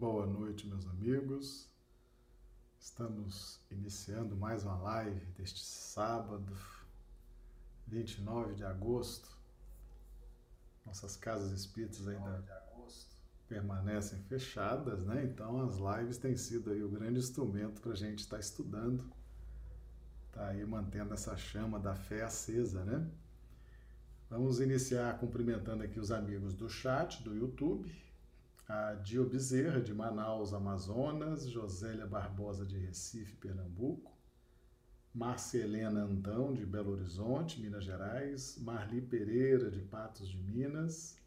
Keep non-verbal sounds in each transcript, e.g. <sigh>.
Boa noite, meus amigos. Estamos iniciando mais uma live deste sábado, 29 de agosto. Nossas casas espíritas ainda permanecem fechadas, né? Então as lives têm sido aí o grande instrumento para a gente estar tá estudando, tá aí mantendo essa chama da fé acesa, né? Vamos iniciar cumprimentando aqui os amigos do chat, do YouTube, a Dio Bezerra, de Manaus, Amazonas, Josélia Barbosa, de Recife, Pernambuco, Márcia Helena Antão, de Belo Horizonte, Minas Gerais, Marli Pereira, de Patos de Minas,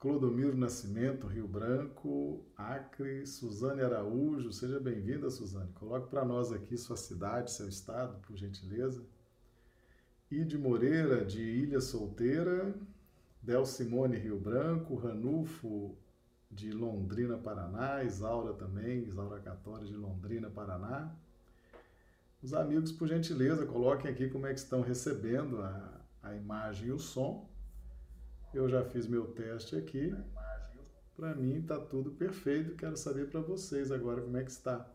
Clodomiro Nascimento, Rio Branco, Acre, Suzane Araújo, seja bem-vinda, Suzane. Coloque para nós aqui sua cidade, seu estado, por gentileza. Ide Moreira, de Ilha Solteira, Del Simone, Rio Branco, Ranulfo, de Londrina, Paraná, Isaura também, Isaura Catória, de Londrina, Paraná. Os amigos, por gentileza, coloquem aqui como é que estão recebendo a, a imagem e o som. Eu já fiz meu teste aqui. Para mim está tudo perfeito. Quero saber para vocês agora como é que está.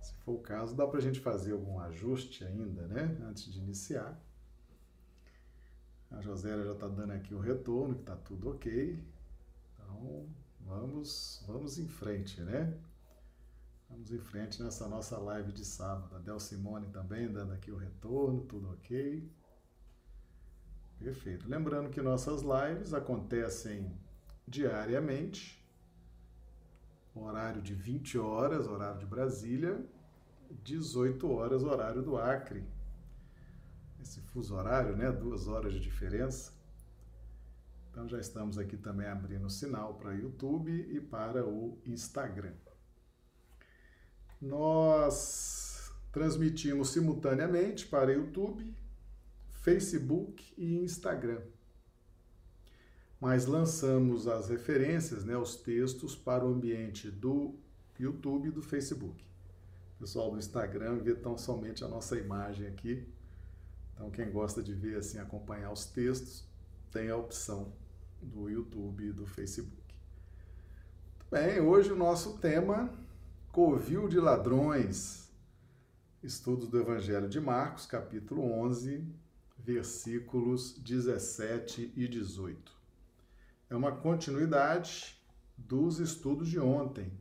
Se for o caso, dá para a gente fazer algum ajuste ainda, né? Antes de iniciar. A Josélia já está dando aqui o retorno, que está tudo ok. Então, vamos, vamos em frente, né? Vamos em frente nessa nossa live de sábado. A Del Simone também dando aqui o retorno, tudo ok. Perfeito. Lembrando que nossas lives acontecem diariamente, horário de 20 horas, horário de Brasília, 18 horas, horário do Acre. Esse fuso horário, né? Duas horas de diferença. Então já estamos aqui também abrindo sinal para YouTube e para o Instagram. Nós transmitimos simultaneamente para YouTube, Facebook e Instagram. Mas lançamos as referências, né, os textos para o ambiente do YouTube e do Facebook. O pessoal do Instagram vê tão somente a nossa imagem aqui. Então quem gosta de ver assim acompanhar os textos, tem a opção do YouTube e do Facebook. Muito bem, hoje o nosso tema Covil de Ladrões. Estudos do Evangelho de Marcos, capítulo 11, versículos 17 e 18. É uma continuidade dos estudos de ontem.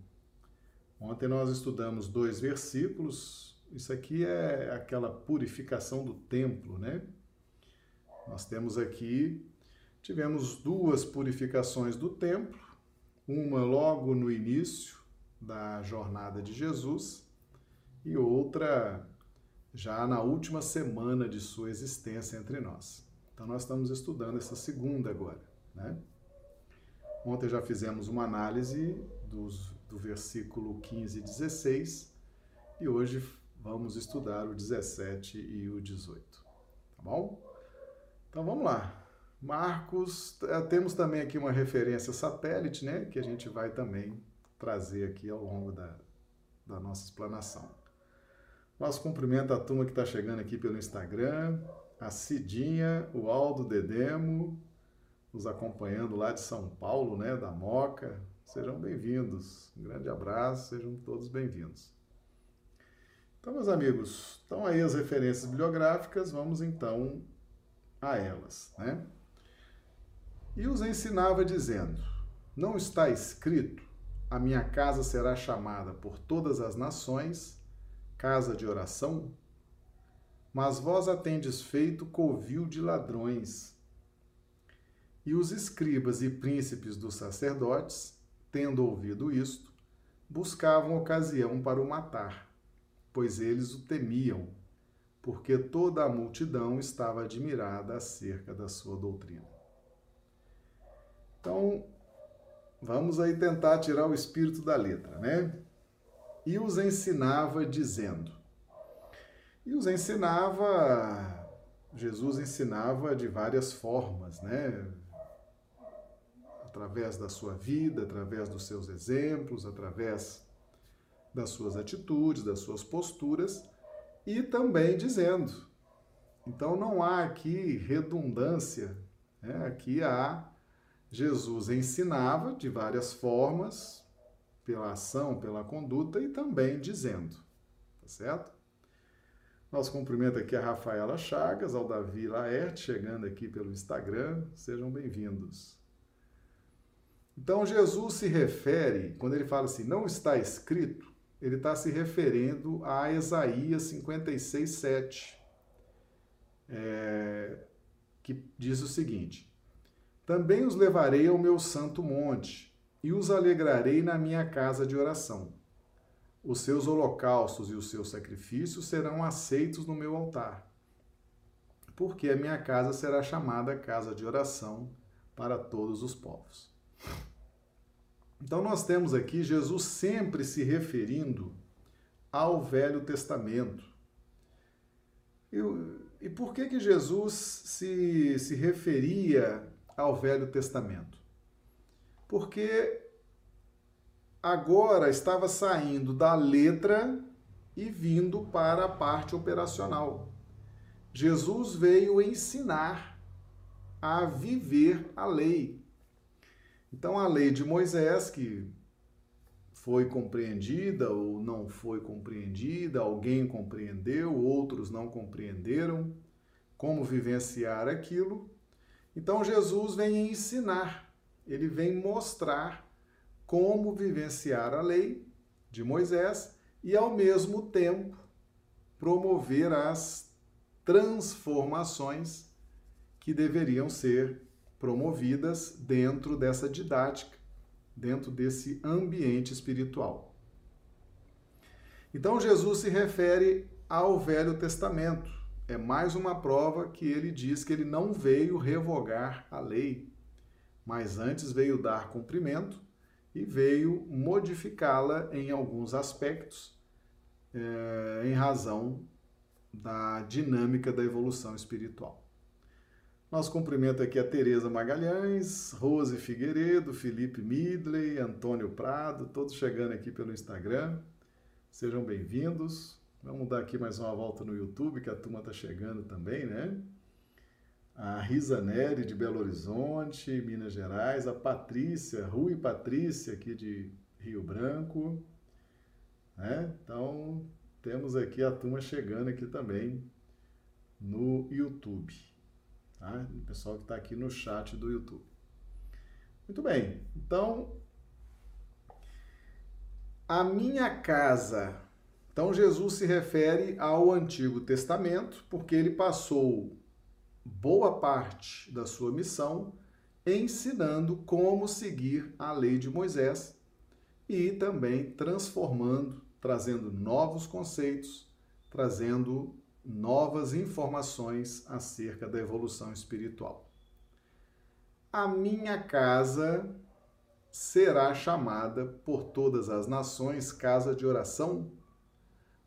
Ontem nós estudamos dois versículos. Isso aqui é aquela purificação do templo, né? Nós temos aqui, tivemos duas purificações do templo, uma logo no início da jornada de Jesus e outra já na última semana de sua existência entre nós. Então, nós estamos estudando essa segunda agora. Né? Ontem já fizemos uma análise dos, do versículo 15 e 16 e hoje vamos estudar o 17 e o 18. Tá bom? Então vamos lá. Marcos, eh, temos também aqui uma referência satélite, né? Que a gente vai também trazer aqui ao longo da, da nossa explanação. Nosso cumprimento à turma que está chegando aqui pelo Instagram, a Cidinha, o Aldo Dedemo, nos acompanhando lá de São Paulo, né, da Moca. Sejam bem-vindos. Um grande abraço, sejam todos bem-vindos. Então, meus amigos, estão aí as referências bibliográficas, vamos então a elas, né? E os ensinava dizendo: Não está escrito, a minha casa será chamada por todas as nações casa de oração? Mas vós a tendes feito covil de ladrões. E os escribas e príncipes dos sacerdotes, tendo ouvido isto, buscavam ocasião para o matar, pois eles o temiam, porque toda a multidão estava admirada acerca da sua doutrina. Então, vamos aí tentar tirar o espírito da letra, né? e os ensinava dizendo. E os ensinava, Jesus ensinava de várias formas, né? Através da sua vida, através dos seus exemplos, através das suas atitudes, das suas posturas e também dizendo. Então não há aqui redundância, né? aqui há Jesus ensinava de várias formas, pela ação, pela conduta e também dizendo, tá certo? Nosso cumprimento aqui a Rafaela Chagas, ao Davi Laerte, chegando aqui pelo Instagram. Sejam bem-vindos. Então, Jesus se refere, quando ele fala assim, não está escrito, ele está se referindo a Isaías 56, 7, é, que diz o seguinte: Também os levarei ao meu santo monte, e os alegrarei na minha casa de oração os seus holocaustos e os seus sacrifícios serão aceitos no meu altar, porque a minha casa será chamada casa de oração para todos os povos. Então nós temos aqui Jesus sempre se referindo ao Velho Testamento. E, por que que Jesus se, se referia ao Velho Testamento? Porque agora estava saindo da letra e vindo para a parte operacional. Jesus veio ensinar a viver a lei. Então, a lei de Moisés, que foi compreendida ou não foi compreendida, alguém compreendeu, outros não compreenderam, como vivenciar aquilo. Então, Jesus vem ensinar, ele vem mostrar como vivenciar a lei de Moisés e, ao mesmo tempo, promover as transformações que deveriam ser promovidas dentro dessa didática, dentro desse ambiente espiritual. Então, Jesus se refere ao Velho Testamento. É mais uma prova que ele diz que ele não veio revogar a lei, mas antes veio dar cumprimento e veio modificá-la em alguns aspectos é, em razão da dinâmica da evolução espiritual. Nosso cumprimento aqui a Tereza Magalhães, Rose Figueiredo, Felipe Midley, Antônio Prado, todos chegando aqui pelo Instagram. Sejam bem-vindos. Vamos dar aqui mais uma volta no YouTube, que a turma está chegando também, né? a Risa Neri de Belo Horizonte, Minas Gerais, a Patrícia, Rui Patrícia aqui de Rio Branco, né? Então, temos aqui a turma chegando aqui também no YouTube, tá? O pessoal que está aqui no chat do YouTube. Muito bem, então, a minha casa. Então, Jesus se refere ao Antigo Testamento, porque ele passou boa parte da sua missão ensinando como seguir a lei de Moisés e também transformando, trazendo novos conceitos, trazendo novas informações acerca da evolução espiritual. A minha casa será chamada por todas as nações casa de oração,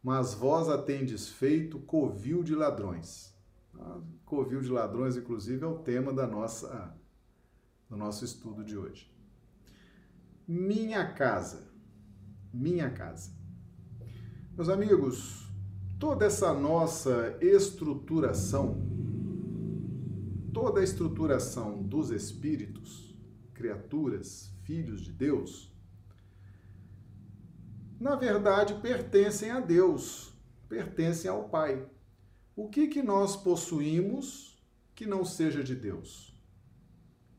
mas vós a tendes feito covil de ladrões. Covil de ladrões, inclusive, é o tema da nossa, do nosso estudo de hoje. Minha casa. Minha casa. Meus amigos, toda essa nossa estruturação, toda a estruturação dos espíritos, criaturas, filhos de Deus, na verdade pertencem a Deus, pertencem ao Pai. O que, que nós possuímos que não seja de Deus?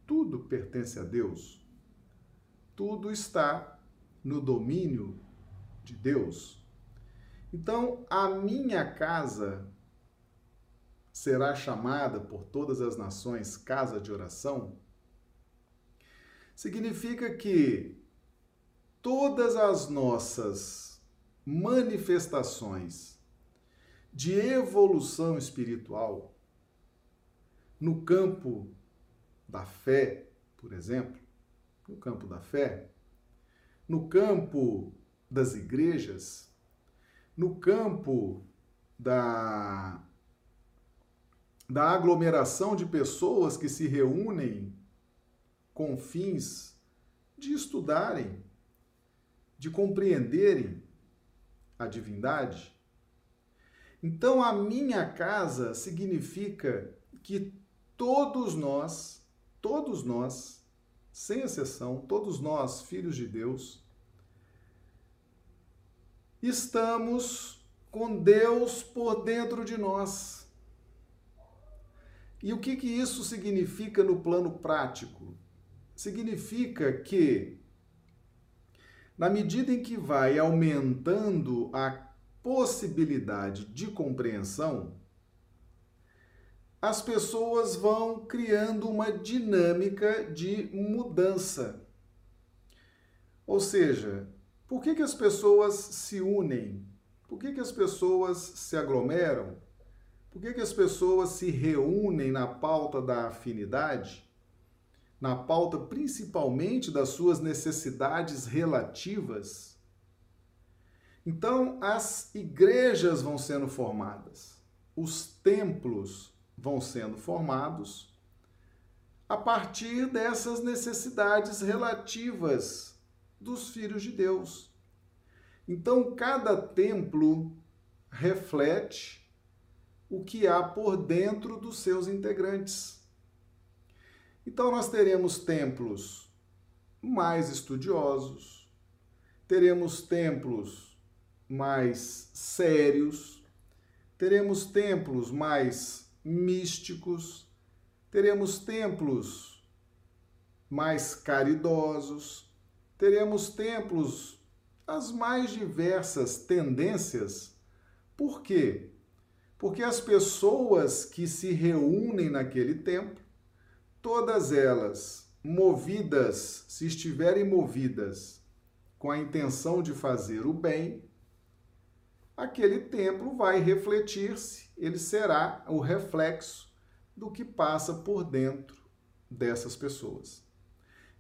Tudo pertence a Deus. Tudo está no domínio de Deus. Então, a minha casa será chamada por todas as nações casa de oração? Significa que todas as nossas manifestações de evolução espiritual no campo da fé, por exemplo, no campo da fé, no campo das igrejas, no campo da, da aglomeração de pessoas que se reúnem com fins de estudarem, de compreenderem a divindade, então, a minha casa significa que todos nós, todos nós, sem exceção, todos nós, filhos de Deus, estamos com Deus por dentro de nós. E o que, que isso significa no plano prático? Significa que, na medida em que vai aumentando a possibilidade de compreensão, as pessoas vão criando uma dinâmica de mudança. Ou seja, por que, que as pessoas se unem? Por que, que as pessoas se aglomeram? Por que, que as pessoas se reúnem na pauta da afinidade? Na pauta principalmente das suas necessidades relativas? Então, as igrejas vão sendo formadas, os templos vão sendo formados a partir dessas necessidades relativas dos filhos de Deus. Então, cada templo reflete o que há por dentro dos seus integrantes. Então, nós teremos templos mais estudiosos, teremos templos mais sérios, teremos templos mais místicos, teremos templos mais caridosos, teremos templos as mais diversas tendências. Por quê? Porque as pessoas que se reúnem naquele templo, todas elas movidas, se estiverem movidas com a intenção de fazer o bem, aquele templo vai refletir-se, ele será o reflexo do que passa por dentro dessas pessoas.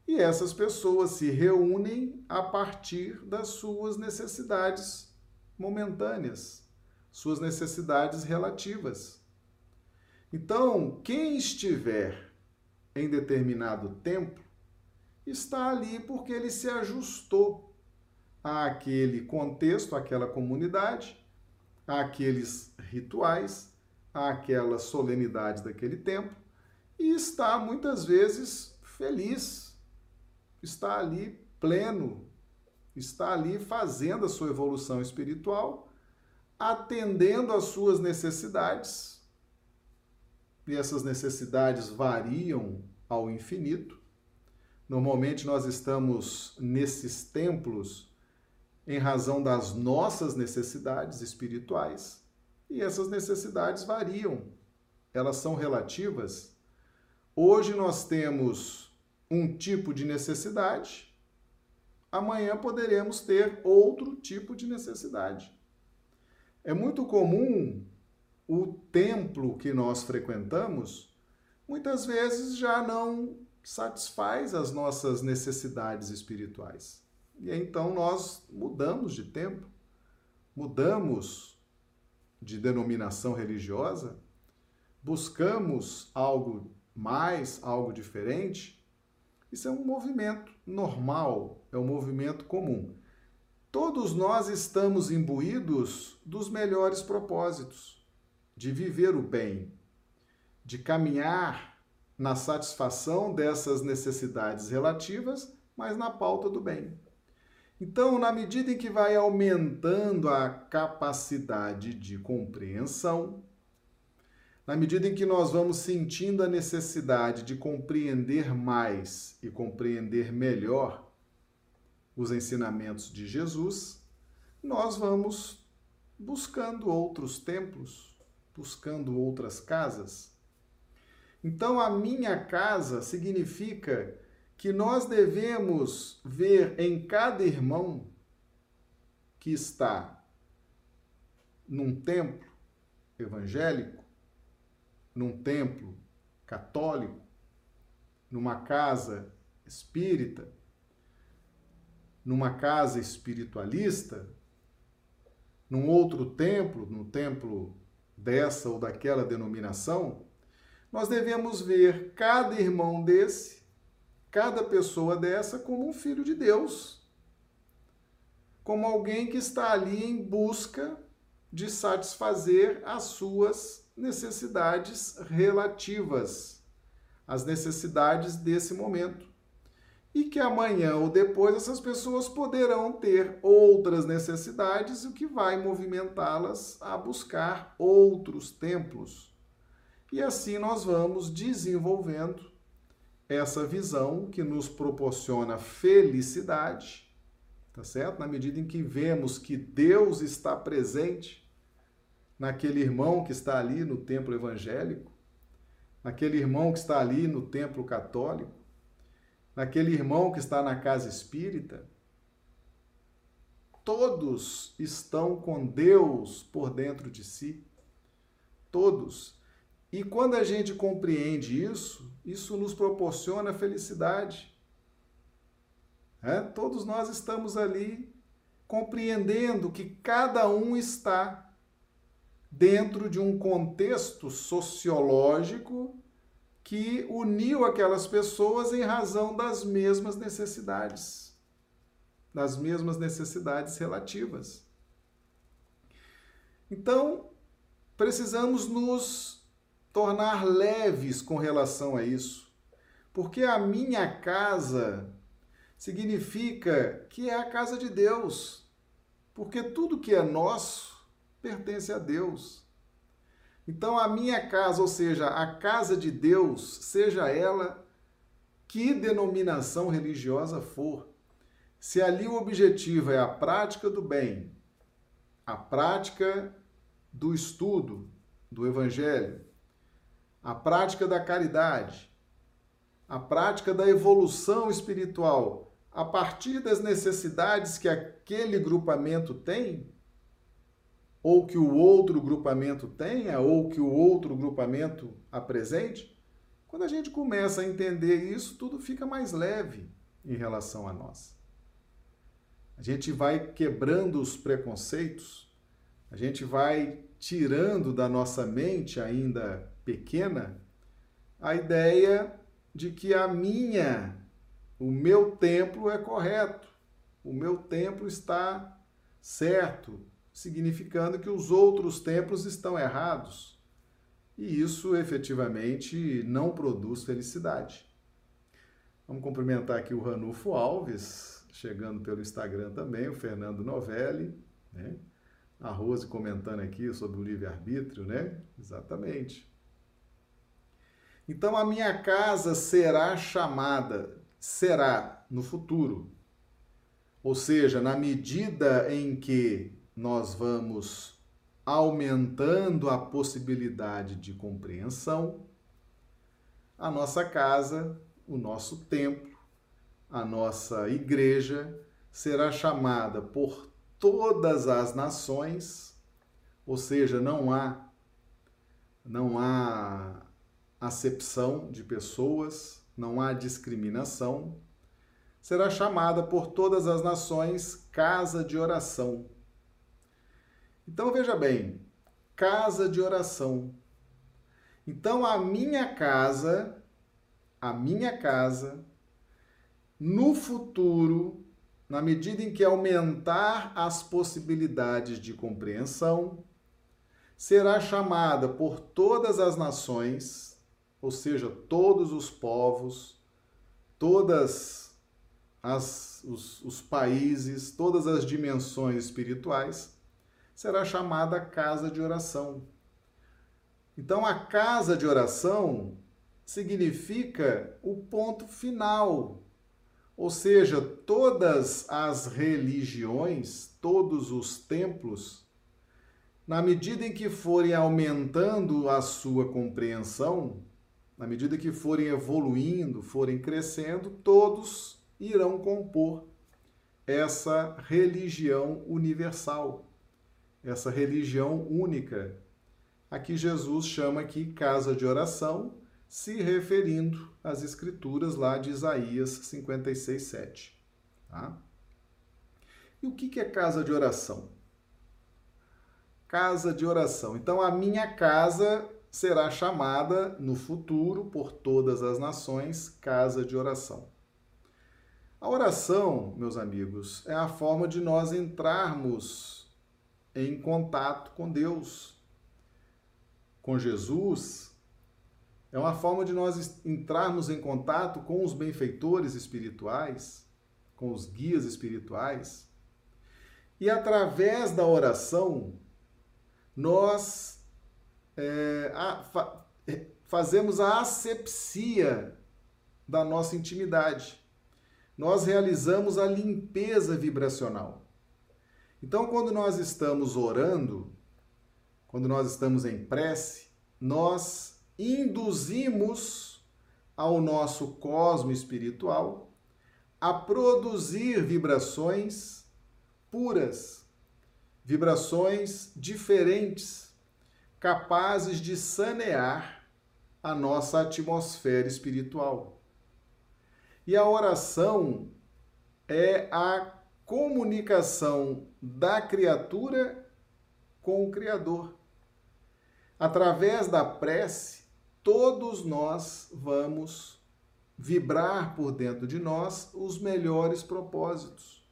E essas pessoas se reúnem a partir das suas necessidades momentâneas, suas necessidades relativas. Então, quem estiver em determinado templo está ali porque ele se ajustou àquele contexto, àquela comunidade, àqueles rituais, àquelas solenidades daquele tempo e está muitas vezes feliz, está ali pleno, está ali fazendo a sua evolução espiritual, atendendo às suas necessidades. E essas necessidades variam ao infinito. Normalmente nós estamos nesses templos em razão das nossas necessidades espirituais. E essas necessidades variam, elas são relativas. Hoje nós temos um tipo de necessidade, amanhã poderemos ter outro tipo de necessidade. É muito comum o templo que nós frequentamos muitas vezes já não satisfaz as nossas necessidades espirituais. E então nós mudamos de tempo, mudamos de denominação religiosa, buscamos algo mais, algo diferente. Isso é um movimento normal, é um movimento comum. Todos nós estamos imbuídos dos melhores propósitos, de viver o bem, de caminhar na satisfação dessas necessidades relativas, mas na pauta do bem. Então, na medida em que vai aumentando a capacidade de compreensão, na medida em que nós vamos sentindo a necessidade de compreender mais e compreender melhor os ensinamentos de Jesus, nós vamos buscando outros templos, buscando outras casas. Então, a minha casa significa que nós devemos ver em cada irmão que está num templo evangélico, num templo católico, numa casa espírita, numa casa espiritualista, num outro templo, no templo dessa ou daquela denominação, nós devemos ver cada irmão desse cada pessoa dessa como um filho de Deus, como alguém que está ali em busca de satisfazer as suas necessidades relativas, as necessidades desse momento. E que amanhã ou depois essas pessoas poderão ter outras necessidades, o que vai movimentá-las a buscar outros templos. E assim nós vamos desenvolvendo essa visão que nos proporciona felicidade, tá certo? Na medida em que vemos que Deus está presente naquele irmão que está ali no templo evangélico, naquele irmão que está ali no templo católico, naquele irmão que está na casa espírita, todos estão com Deus por dentro de si. Todos. E quando a gente compreende isso, isso nos proporciona felicidade. É? Todos nós estamos ali compreendendo que cada um está dentro de um contexto sociológico que uniu aquelas pessoas em razão das mesmas necessidades, das mesmas necessidades relativas. Então, precisamos nos tornar leves com relação a isso, porque a minha casa significa que é a casa de Deus, porque tudo que é nosso pertence a Deus. Então, a minha casa, ou seja, a casa de Deus, seja ela que denominação religiosa for, se ali o objetivo é a prática do bem, a prática do estudo do Evangelho, a prática da caridade, a prática da evolução espiritual, a partir das necessidades que aquele grupamento tem, ou que o outro grupamento tenha, ou que o outro grupamento apresente, quando a gente começa a entender isso, tudo fica mais leve em relação a nós. A gente vai quebrando os preconceitos, a gente vai tirando da nossa mente ainda pequena a ideia de que a minha, o meu templo é correto, o meu templo está certo, significando que os outros templos estão errados. E isso efetivamente não produz felicidade. Vamos cumprimentar aqui o Ranulfo Alves, chegando pelo Instagram também, o Fernando Novelli, né? A Rose comentando aqui sobre o livre-arbítrio, né? Exatamente. Então a minha casa será chamada, será no futuro. Ou seja, na medida em que nós vamos aumentando a possibilidade de compreensão, a nossa casa, o nosso templo, a nossa igreja será chamada por todas as nações, ou seja, não há não há acepção de pessoas, não há discriminação, será chamada por todas as nações casa de oração. Então veja bem, casa de oração. Então a minha casa, a minha casa, no futuro, na medida em que aumentar as possibilidades de compreensão, será chamada por todas as nações, ou seja, todos os povos, todas as, os, os países, todas as dimensões espirituais, será chamada casa de oração. Então, a casa de oração significa o ponto final. Ou seja, todas as religiões, todos os templos, na medida em que forem aumentando a sua compreensão, na medida que forem evoluindo, forem crescendo, todos irão compor essa religião universal essa religião única. Aqui Jesus chama aqui casa de oração, se referindo às escrituras lá de Isaías 56, 7. Tá? E o que é casa de oração? Casa de oração. Então, a minha casa será chamada no futuro por todas as nações casa de oração. A oração, meus amigos, é a forma de nós entrarmos em contato com Deus, com Jesus, é uma forma de nós entrarmos em contato com os benfeitores espirituais, com os guias espirituais. E através da oração, nós é, a, fa, fazemos a asepsia da nossa intimidade. Nós realizamos a limpeza vibracional. Então, quando nós estamos orando, quando nós estamos em prece, nós induzimos ao nosso cosmo espiritual a produzir vibrações puras, vibrações diferentes, capazes de sanear a nossa atmosfera espiritual. E a oração é a comunicação da criatura com o Criador. Através da prece, todos nós vamos vibrar por dentro de nós os melhores propósitos.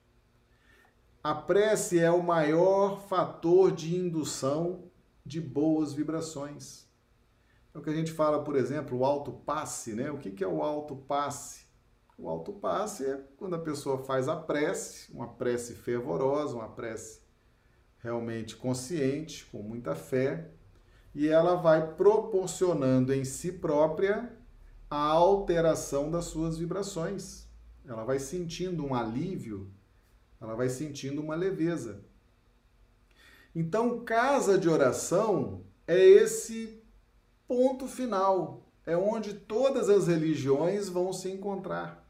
A prece é o maior fator de indução de boas vibrações. É o que a gente fala, por exemplo, o alto passe, né? O que é o alto passe? O alto passe é quando a pessoa faz a prece, uma prece fervorosa, uma prece realmente consciente, com muita fé, e ela vai proporcionando em si própria a alteração das suas vibrações. Ela vai sentindo um alívio, ela vai sentindo uma leveza. Então, casa de oração é esse ponto final, é onde todas as religiões vão se encontrar.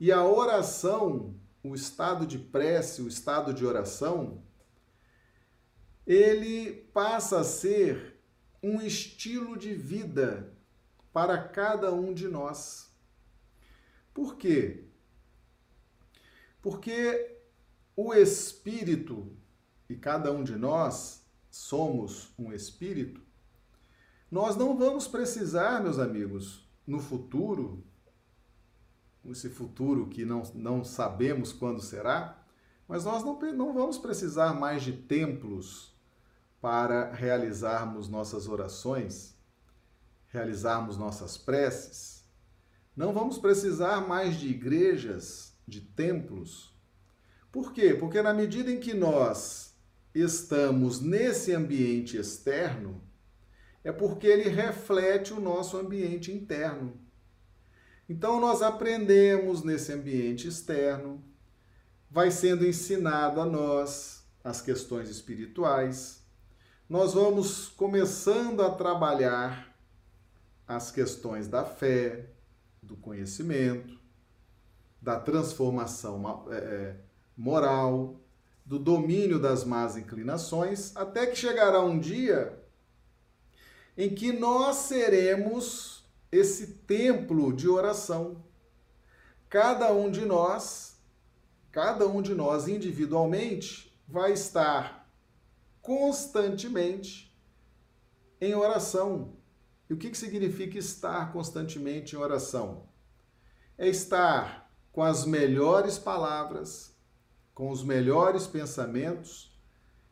E a oração, o estado de prece, o estado de oração, ele passa a ser um estilo de vida para cada um de nós. Por quê? Porque o espírito, e cada um de nós somos um espírito, nós não vamos precisar, meus amigos, no futuro, esse futuro que não, não sabemos quando será, mas nós não, não vamos precisar mais de templos para realizarmos nossas orações, realizarmos nossas preces. Não vamos precisar mais de igrejas, de templos. Por quê? Porque na medida em que nós estamos nesse ambiente externo, é porque ele reflete o nosso ambiente interno. Então, nós aprendemos nesse ambiente externo, vai sendo ensinado a nós as questões espirituais, nós vamos começando a trabalhar as questões da fé, do conhecimento, da transformação é, é, moral, do domínio das más inclinações, até que chegará um dia em que nós seremos esse templo de oração. Cada um de nós, cada um de nós individualmente, vai estar constantemente em oração. E o que, que significa estar constantemente em oração? É estar com as melhores palavras, com os melhores pensamentos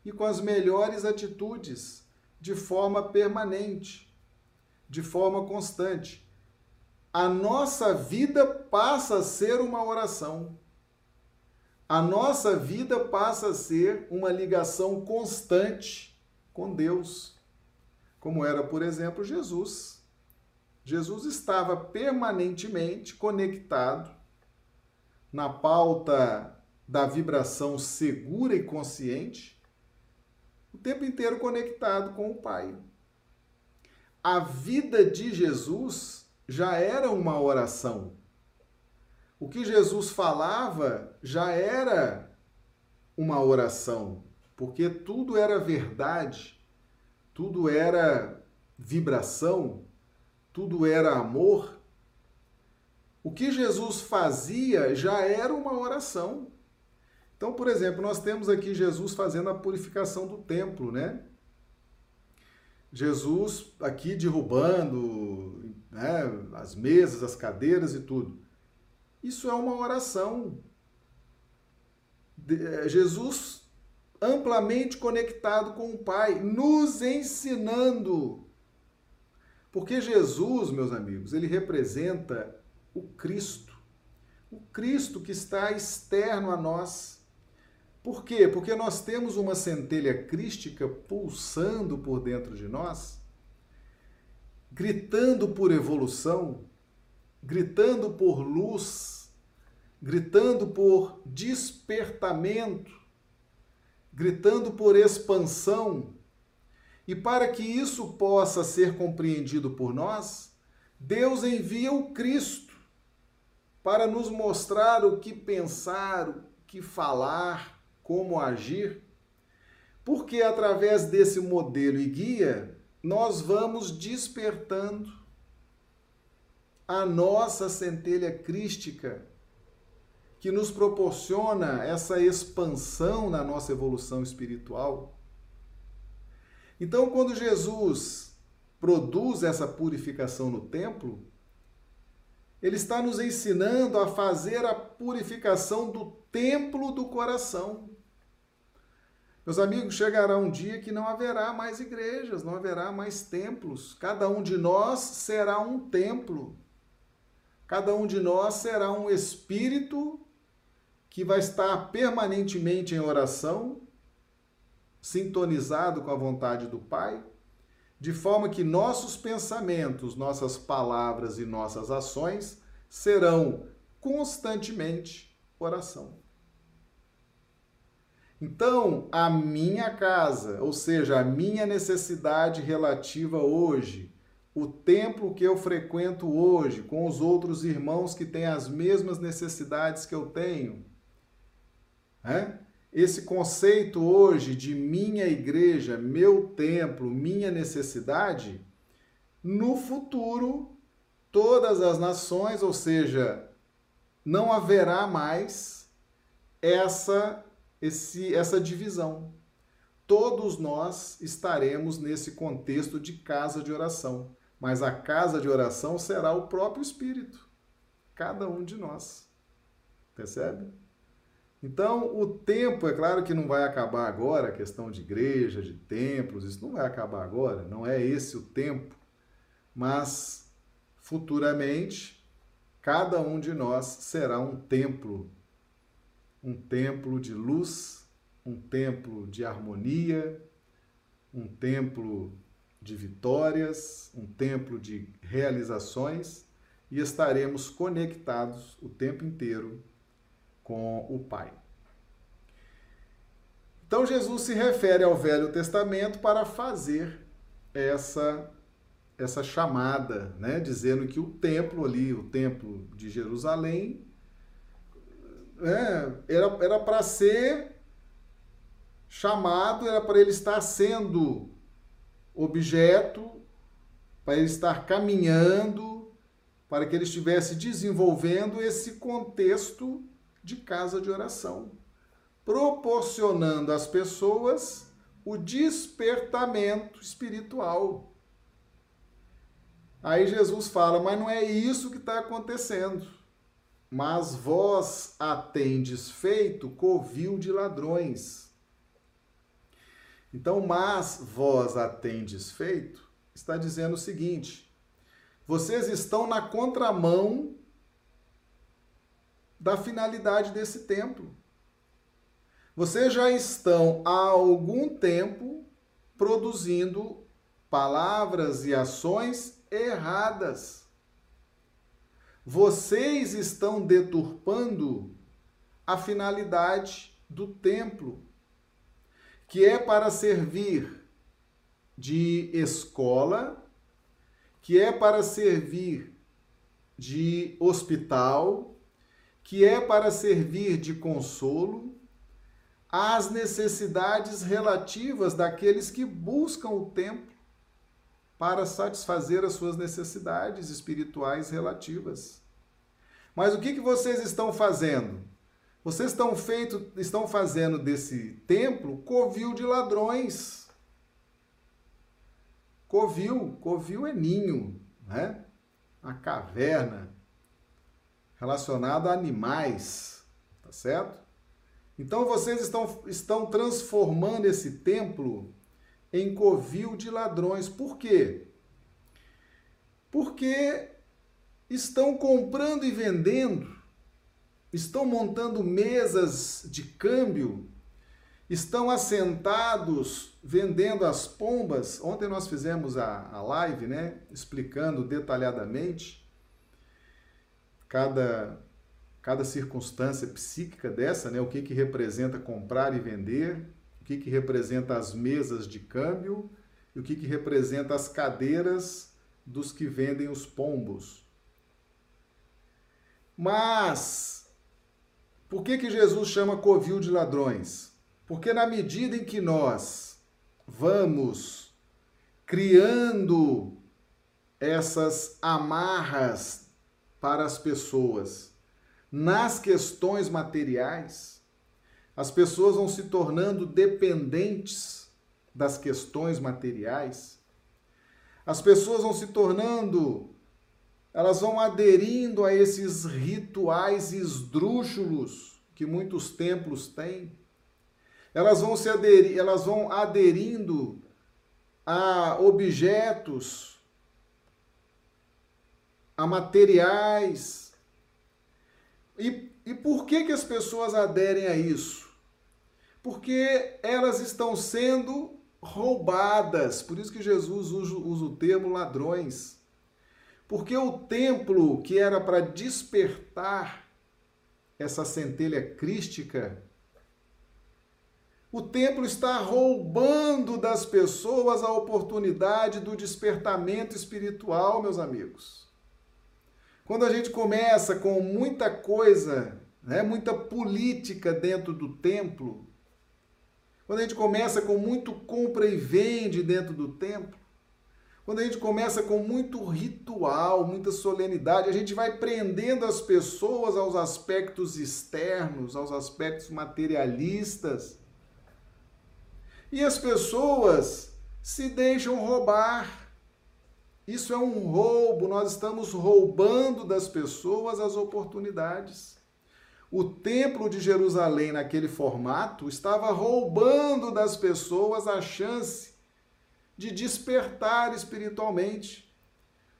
e com as melhores atitudes de forma permanente de forma constante. A nossa vida passa a ser uma oração. A nossa vida passa a ser uma ligação constante com Deus, como era, por exemplo, Jesus. Jesus estava permanentemente conectado na pauta da vibração segura e consciente, o tempo inteiro conectado com o Pai a vida de Jesus já era uma oração. O que Jesus falava já era uma oração, porque tudo era verdade, tudo era vibração, tudo era amor. O que Jesus fazia já era uma oração. Então, por exemplo, nós temos aqui Jesus fazendo a purificação do templo, né? Jesus aqui derrubando né, as mesas, as cadeiras e tudo. Isso é uma oração. É, Jesus amplamente conectado com o Pai, nos ensinando Porque Jesus, meus amigos, ele representa o Cristo. O Cristo que está externo a nós. Por quê? Porque nós temos uma centelha crística pulsando por dentro de nós, gritando por evolução, gritando por luz, gritando por despertamento, gritando por expansão. E para que isso possa ser compreendido por nós, Deus envia o Cristo para nos mostrar o que pensar, o que falar, como agir. Porque através desse modelo e guia, nós vamos despertando a nossa centelha crística, que nos proporciona essa expansão na nossa evolução espiritual. Então, quando Jesus produz essa purificação no templo, ele está nos ensinando a fazer a purificação do templo do coração. Meus amigos, chegará um dia que não haverá mais igrejas, não haverá mais templos. Cada um de nós será um templo. Cada um de nós será um espírito que vai estar permanentemente em oração, sintonizado com a vontade do Pai, de forma que nossos pensamentos, nossas palavras e nossas ações serão constantemente oração. Então, a minha casa, ou seja, a minha necessidade relativa hoje, o templo que eu frequento hoje, com os outros irmãos que têm as mesmas necessidades que eu tenho. Né? Esse conceito hoje de minha igreja, meu templo, minha necessidade, no futuro, todas as nações, ou seja, não haverá mais essa, esse, essa divisão. Todos nós estaremos nesse contexto de casa de oração mas a casa de oração será o próprio Espírito, cada um de nós. Percebe? Então, o tempo, é claro que não vai acabar agora, a questão de igreja, de templos, isso não vai acabar agora, não é esse o tempo, mas futuramente, cada um de nós será um templo, um templo de luz, um templo de harmonia, um templo de vitórias, um templo de realizações e estaremos conectados o tempo inteiro com o Pai. Então Jesus se refere ao Velho Testamento para fazer essa essa chamada, né, dizendo que o templo ali, o templo de Jerusalém, é, era para ser chamado, era para ele estar sendo objeto para ele estar caminhando, para que ele estivesse desenvolvendo esse contexto de casa de oração, proporcionando às pessoas o despertamento espiritual. Aí Jesus fala, mas não é isso que está acontecendo. Mas vós atendes feito covil de ladrões. Então, mas vós atendes feito, está dizendo o seguinte: vocês estão na contramão da finalidade desse templo. Vocês já estão há algum tempo produzindo palavras e ações erradas. Vocês estão deturpando a finalidade do templo que é para servir de escola, que é para servir de hospital, que é para servir de consolo às necessidades relativas daqueles que buscam o templo para satisfazer as suas necessidades espirituais relativas. Mas o que, que vocês estão fazendo? Vocês estão, feito, estão fazendo desse templo covil de ladrões. Covil, covil é ninho, né? A caverna relacionada a animais, tá certo? Então vocês estão, estão transformando esse templo em covil de ladrões. Por quê? Porque estão comprando e vendendo, estão montando mesas de câmbio, estão assentados vendendo as pombas. Ontem nós fizemos a, a live, né? Explicando detalhadamente cada, cada circunstância psíquica dessa, né? O que, que representa comprar e vender, o que, que representa as mesas de câmbio e o que, que representa as cadeiras dos que vendem os pombos. Mas, por que, que Jesus chama covil de ladrões? Porque na medida em que nós vamos criando essas amarras para as pessoas nas questões materiais, as pessoas vão se tornando dependentes das questões materiais, as pessoas vão se tornando elas vão aderindo a esses rituais esdrúxulos que muitos templos têm. Elas vão se aderir, elas vão aderindo a objetos, a materiais. E, e por que, que as pessoas aderem a isso? Porque elas estão sendo roubadas. Por isso que Jesus usa, usa o termo ladrões. Porque o templo que era para despertar essa centelha crística, o templo está roubando das pessoas a oportunidade do despertamento espiritual, meus amigos. Quando a gente começa com muita coisa, né, muita política dentro do templo, quando a gente começa com muito compra e vende dentro do templo, quando a gente começa com muito ritual, muita solenidade, a gente vai prendendo as pessoas aos aspectos externos, aos aspectos materialistas. E as pessoas se deixam roubar. Isso é um roubo, nós estamos roubando das pessoas as oportunidades. O Templo de Jerusalém, naquele formato, estava roubando das pessoas a chance de despertar espiritualmente.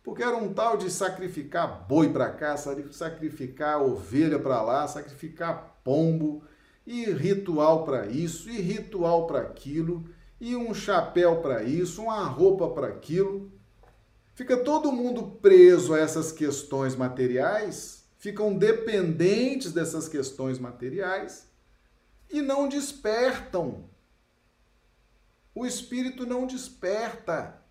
Porque era um tal de sacrificar boi para cá, sacrificar ovelha para lá, sacrificar pombo, e ritual para isso, e ritual para aquilo, e um chapéu para isso, uma roupa para aquilo. Fica todo mundo preso a essas questões materiais, ficam dependentes dessas questões materiais e não despertam o espírito não desperta.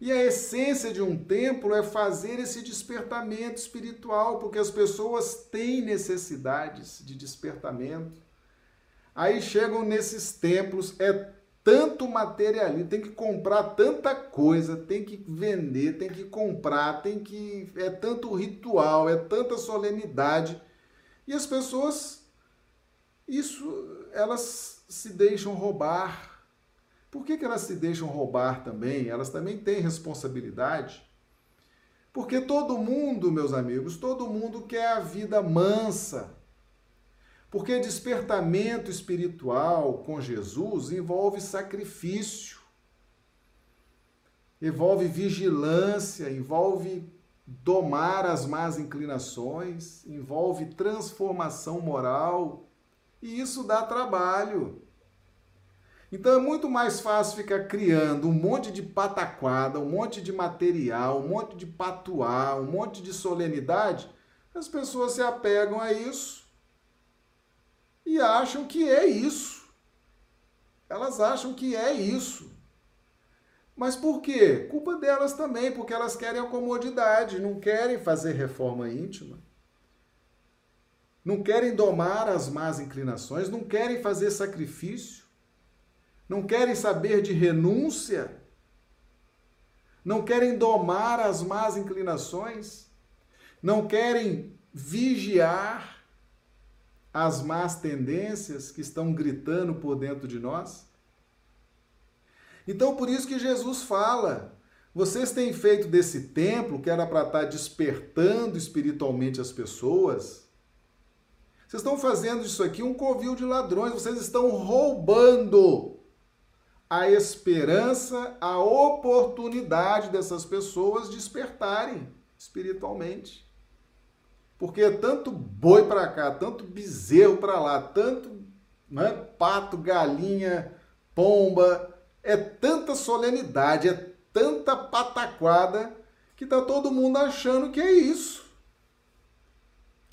E a essência de um templo é fazer esse despertamento espiritual, porque as pessoas têm necessidades de despertamento. Aí chegam nesses templos, é tanto materialismo, tem que comprar tanta coisa, tem que vender, tem que comprar, tem que é tanto ritual, é tanta solenidade. E as pessoas isso elas se deixam roubar. Por que, que elas se deixam roubar também? Elas também têm responsabilidade. Porque todo mundo, meus amigos, todo mundo quer a vida mansa. Porque despertamento espiritual com Jesus envolve sacrifício, envolve vigilância, envolve domar as más inclinações, envolve transformação moral, e isso dá trabalho. Então é muito mais fácil ficar criando um monte de pataquada, um monte de material, um monte de patuá, um monte de solenidade. As pessoas se apegam a isso e acham que é isso. Elas acham que é isso. Mas por quê? Culpa delas também, porque elas querem a comodidade, não querem fazer reforma íntima não querem domar as más inclinações, não querem fazer sacrifício, não querem saber de renúncia, não querem domar as más inclinações, não querem vigiar as más tendências que estão gritando por dentro de nós. Então, por isso que Jesus fala: vocês têm feito desse templo, que era para estar despertando espiritualmente as pessoas, vocês estão fazendo isso aqui um covil de ladrões, vocês estão roubando a esperança, a oportunidade dessas pessoas despertarem espiritualmente. Porque é tanto boi para cá, tanto bezerro para lá, tanto né, pato, galinha, pomba, é tanta solenidade, é tanta pataquada que tá todo mundo achando que é isso.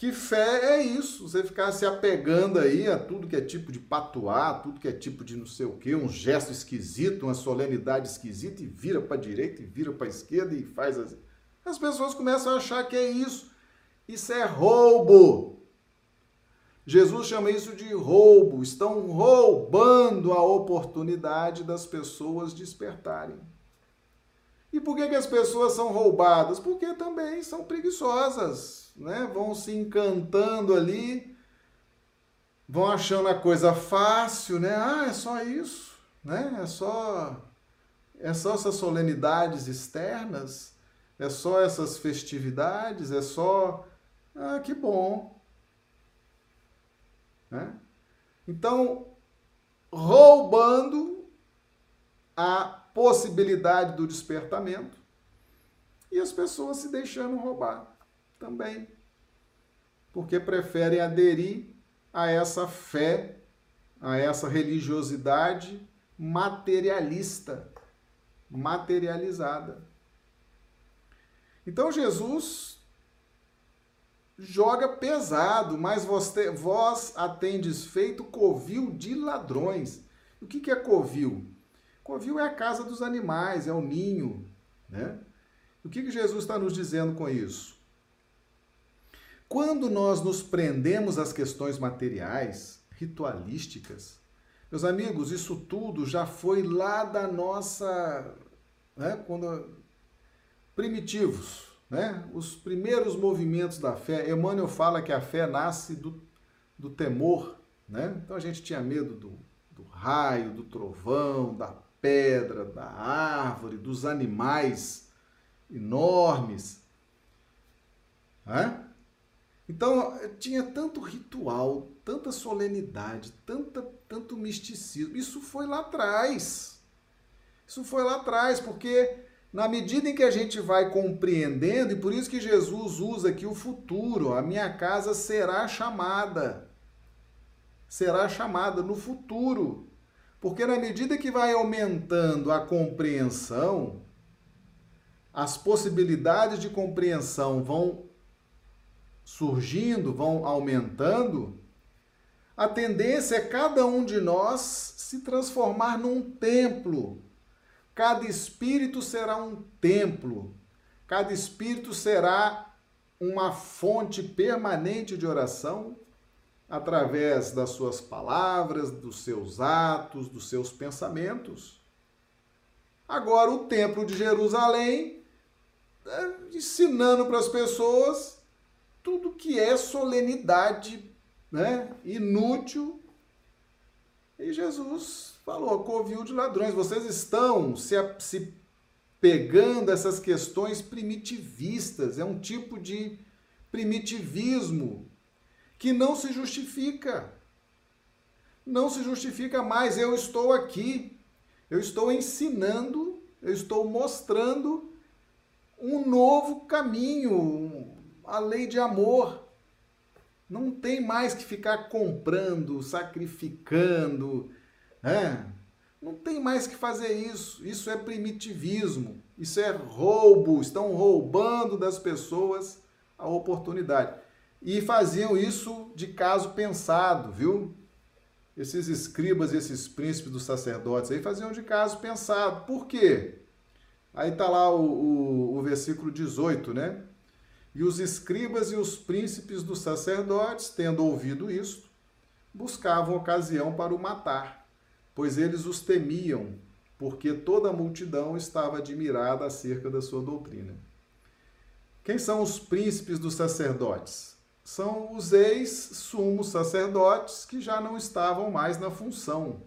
Que fé é isso, você ficar se apegando aí a tudo que é tipo de patuá, tudo que é tipo de não sei o quê, um gesto esquisito, uma solenidade esquisita e vira para direita e vira para esquerda e faz assim. As pessoas começam a achar que é isso. Isso é roubo. Jesus chama isso de roubo. Estão roubando a oportunidade das pessoas despertarem. E por que, que as pessoas são roubadas? Porque também são preguiçosas, né? Vão se encantando ali, vão achando a coisa fácil, né? Ah, é só isso, né? É só, é só essas solenidades externas, é só essas festividades, é só, ah, que bom, né? Então, roubando a possibilidade do despertamento e as pessoas se deixando roubar também, porque preferem aderir a essa fé, a essa religiosidade materialista, materializada. Então Jesus joga pesado, mas você, vós atendes feito covil de ladrões. O que, que é covil? Covil é a casa dos animais, é o ninho. Né? O que, que Jesus está nos dizendo com isso? Quando nós nos prendemos às questões materiais, ritualísticas, meus amigos, isso tudo já foi lá da nossa. Né, quando, primitivos, né? os primeiros movimentos da fé. Emmanuel fala que a fé nasce do, do temor. Né? Então a gente tinha medo do, do raio, do trovão, da pedra, da árvore, dos animais enormes. Então, tinha tanto ritual, tanta solenidade, tanta, tanto misticismo. Isso foi lá atrás. Isso foi lá atrás, porque na medida em que a gente vai compreendendo, e por isso que Jesus usa aqui o futuro, a minha casa será chamada. Será chamada no futuro. Porque na medida que vai aumentando a compreensão, as possibilidades de compreensão vão surgindo, vão aumentando, a tendência é cada um de nós se transformar num templo. Cada espírito será um templo. Cada espírito será uma fonte permanente de oração através das suas palavras, dos seus atos, dos seus pensamentos. Agora, o Templo de Jerusalém, é, ensinando para as pessoas tudo que é solenidade né, inútil. E Jesus falou: covil de ladrões, vocês estão se, se pegando essas questões primitivistas, é um tipo de primitivismo que não se justifica. Não se justifica mais. Eu estou aqui, eu estou ensinando, eu estou mostrando um novo caminho, a lei de amor. Não tem mais que ficar comprando, sacrificando, né? Não tem mais que fazer isso. Isso é primitivismo, isso é roubo. Estão roubando das pessoas a oportunidade. E faziam isso de caso pensado, viu? Esses escribas, esses príncipes dos sacerdotes aí faziam de caso pensado. Por quê? Aí está lá o, o, o versículo 18, né? E os escribas e os príncipes dos sacerdotes, tendo ouvido isto, buscavam ocasião para o matar, pois eles os temiam, porque toda a multidão estava admirada acerca da sua doutrina. Quem são os príncipes dos sacerdotes? São os ex-sumos sacerdotes que já não estavam mais na função.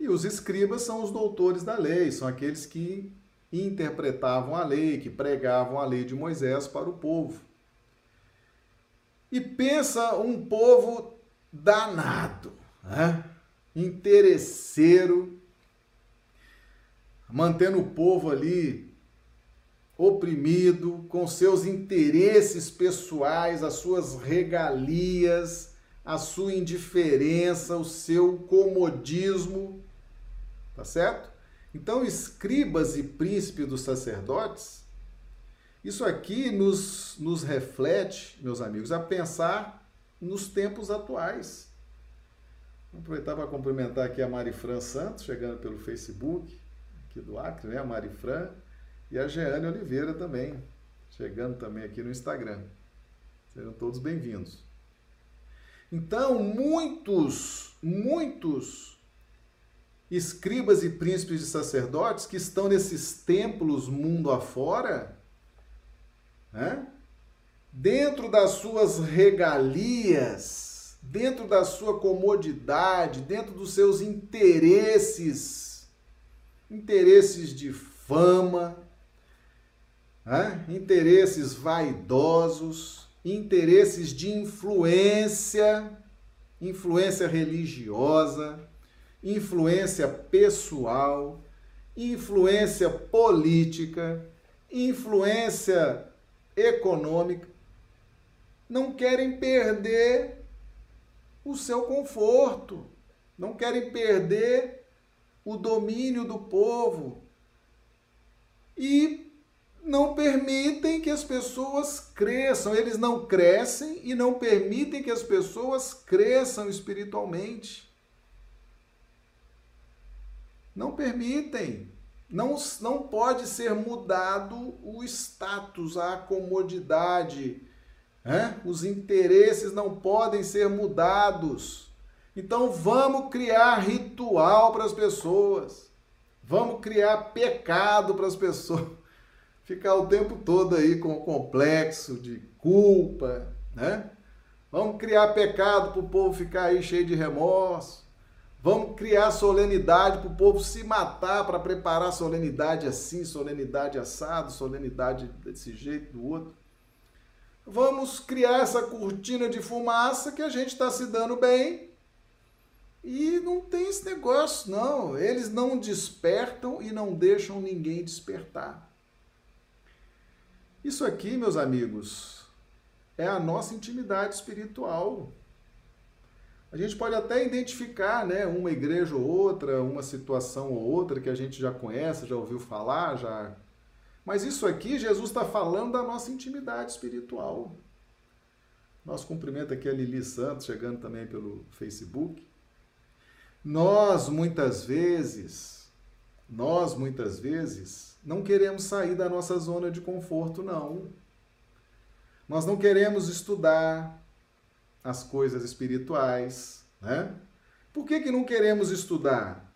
E os escribas são os doutores da lei, são aqueles que interpretavam a lei, que pregavam a lei de Moisés para o povo. E pensa um povo danado, né? interesseiro, mantendo o povo ali oprimido, com seus interesses pessoais, as suas regalias, a sua indiferença, o seu comodismo, tá certo? Então, escribas e príncipes dos sacerdotes, isso aqui nos, nos reflete, meus amigos, a pensar nos tempos atuais. Vou aproveitar para cumprimentar aqui a Marifran Santos, chegando pelo Facebook, aqui do Acre, né? Marifran e a Jeane Oliveira também, chegando também aqui no Instagram. Sejam todos bem-vindos. Então, muitos, muitos escribas e príncipes de sacerdotes que estão nesses templos mundo afora, né? dentro das suas regalias, dentro da sua comodidade, dentro dos seus interesses, interesses de fama, né? interesses vaidosos, interesses de influência, influência religiosa, influência pessoal, influência política, influência econômica, não querem perder o seu conforto, não querem perder o domínio do povo e não permitem que as pessoas cresçam. Eles não crescem e não permitem que as pessoas cresçam espiritualmente. Não permitem. Não, não pode ser mudado o status, a comodidade. Né? Os interesses não podem ser mudados. Então vamos criar ritual para as pessoas. Vamos criar pecado para as pessoas ficar o tempo todo aí com o complexo de culpa, né? Vamos criar pecado para o povo ficar aí cheio de remorso. Vamos criar solenidade para o povo se matar para preparar solenidade assim, solenidade assado, solenidade desse jeito, do outro. Vamos criar essa cortina de fumaça que a gente está se dando bem. E não tem esse negócio, não. Eles não despertam e não deixam ninguém despertar. Isso aqui, meus amigos, é a nossa intimidade espiritual. A gente pode até identificar, né, uma igreja ou outra, uma situação ou outra que a gente já conhece, já ouviu falar, já. Mas isso aqui, Jesus está falando da nossa intimidade espiritual. Nosso cumprimento aqui a Lili Santos, chegando também pelo Facebook. Nós, muitas vezes, nós, muitas vezes, não queremos sair da nossa zona de conforto, não. Nós não queremos estudar as coisas espirituais, né? Por que, que não queremos estudar?